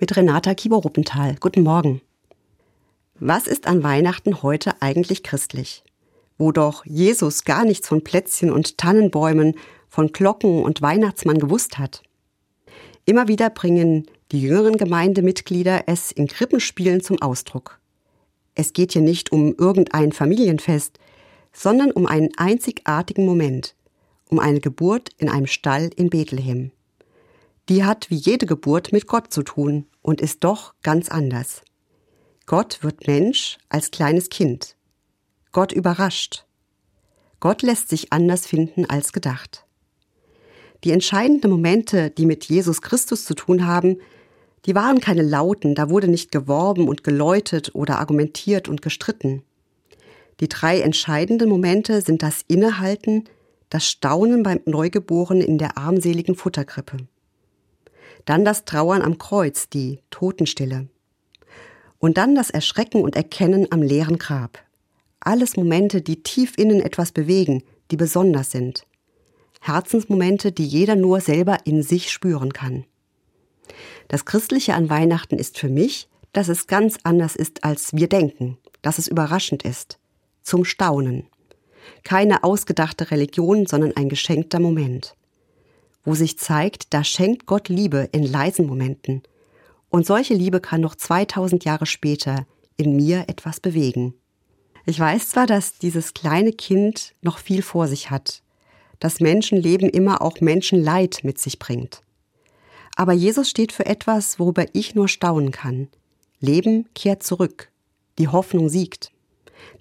mit Renata Kieber-Ruppenthal. Guten Morgen. Was ist an Weihnachten heute eigentlich christlich? Wo doch Jesus gar nichts von Plätzchen und Tannenbäumen, von Glocken und Weihnachtsmann gewusst hat. Immer wieder bringen die jüngeren Gemeindemitglieder es in Krippenspielen zum Ausdruck. Es geht hier nicht um irgendein Familienfest, sondern um einen einzigartigen Moment, um eine Geburt in einem Stall in Bethlehem. Die hat wie jede Geburt mit Gott zu tun und ist doch ganz anders. Gott wird Mensch als kleines Kind. Gott überrascht. Gott lässt sich anders finden als gedacht. Die entscheidenden Momente, die mit Jesus Christus zu tun haben, die waren keine lauten, da wurde nicht geworben und geläutet oder argumentiert und gestritten. Die drei entscheidenden Momente sind das Innehalten, das Staunen beim Neugeborenen in der armseligen Futterkrippe. Dann das Trauern am Kreuz, die Totenstille. Und dann das Erschrecken und Erkennen am leeren Grab. Alles Momente, die tief innen etwas bewegen, die besonders sind. Herzensmomente, die jeder nur selber in sich spüren kann. Das Christliche an Weihnachten ist für mich, dass es ganz anders ist, als wir denken, dass es überraschend ist, zum Staunen. Keine ausgedachte Religion, sondern ein geschenkter Moment. Wo sich zeigt, da schenkt Gott Liebe in leisen Momenten. Und solche Liebe kann noch 2000 Jahre später in mir etwas bewegen. Ich weiß zwar, dass dieses kleine Kind noch viel vor sich hat, dass Menschenleben immer auch Menschenleid mit sich bringt. Aber Jesus steht für etwas, worüber ich nur staunen kann. Leben kehrt zurück. Die Hoffnung siegt.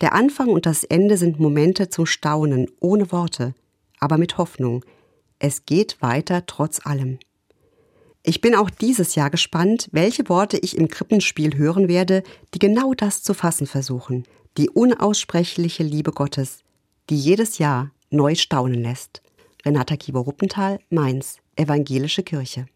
Der Anfang und das Ende sind Momente zum Staunen, ohne Worte, aber mit Hoffnung. Es geht weiter trotz allem. Ich bin auch dieses Jahr gespannt, welche Worte ich im Krippenspiel hören werde, die genau das zu fassen versuchen. Die unaussprechliche Liebe Gottes, die jedes Jahr neu staunen lässt. Renata Kieber-Ruppenthal, Mainz, Evangelische Kirche.